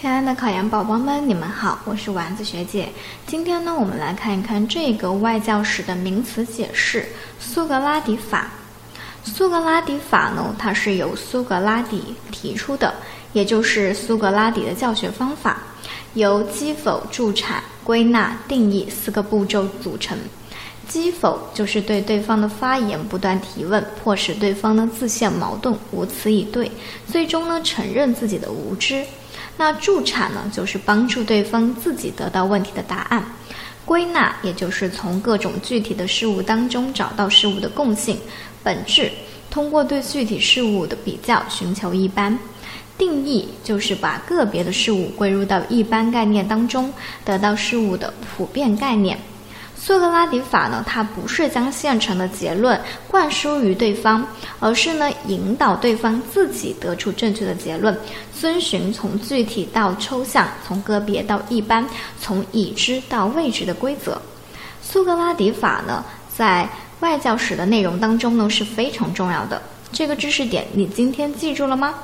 亲爱的考研宝宝们，你们好，我是丸子学姐。今天呢，我们来看一看这个外教史的名词解释——苏格拉底法。苏格拉底法呢，它是由苏格拉底提出的，也就是苏格拉底的教学方法，由击否、助产、归纳、定义四个步骤组成。击否就是对对方的发言不断提问，迫使对方呢自陷矛盾，无词以对，最终呢承认自己的无知。那助产呢，就是帮助对方自己得到问题的答案；归纳，也就是从各种具体的事物当中找到事物的共性、本质，通过对具体事物的比较寻求一般；定义，就是把个别的事物归入到一般概念当中，得到事物的普遍概念。苏格拉底法呢，它不是将现成的结论灌输于对方，而是呢引导对方自己得出正确的结论，遵循从具体到抽象，从个别到一般，从已知到未知的规则。苏格拉底法呢，在外教史的内容当中呢是非常重要的。这个知识点你今天记住了吗？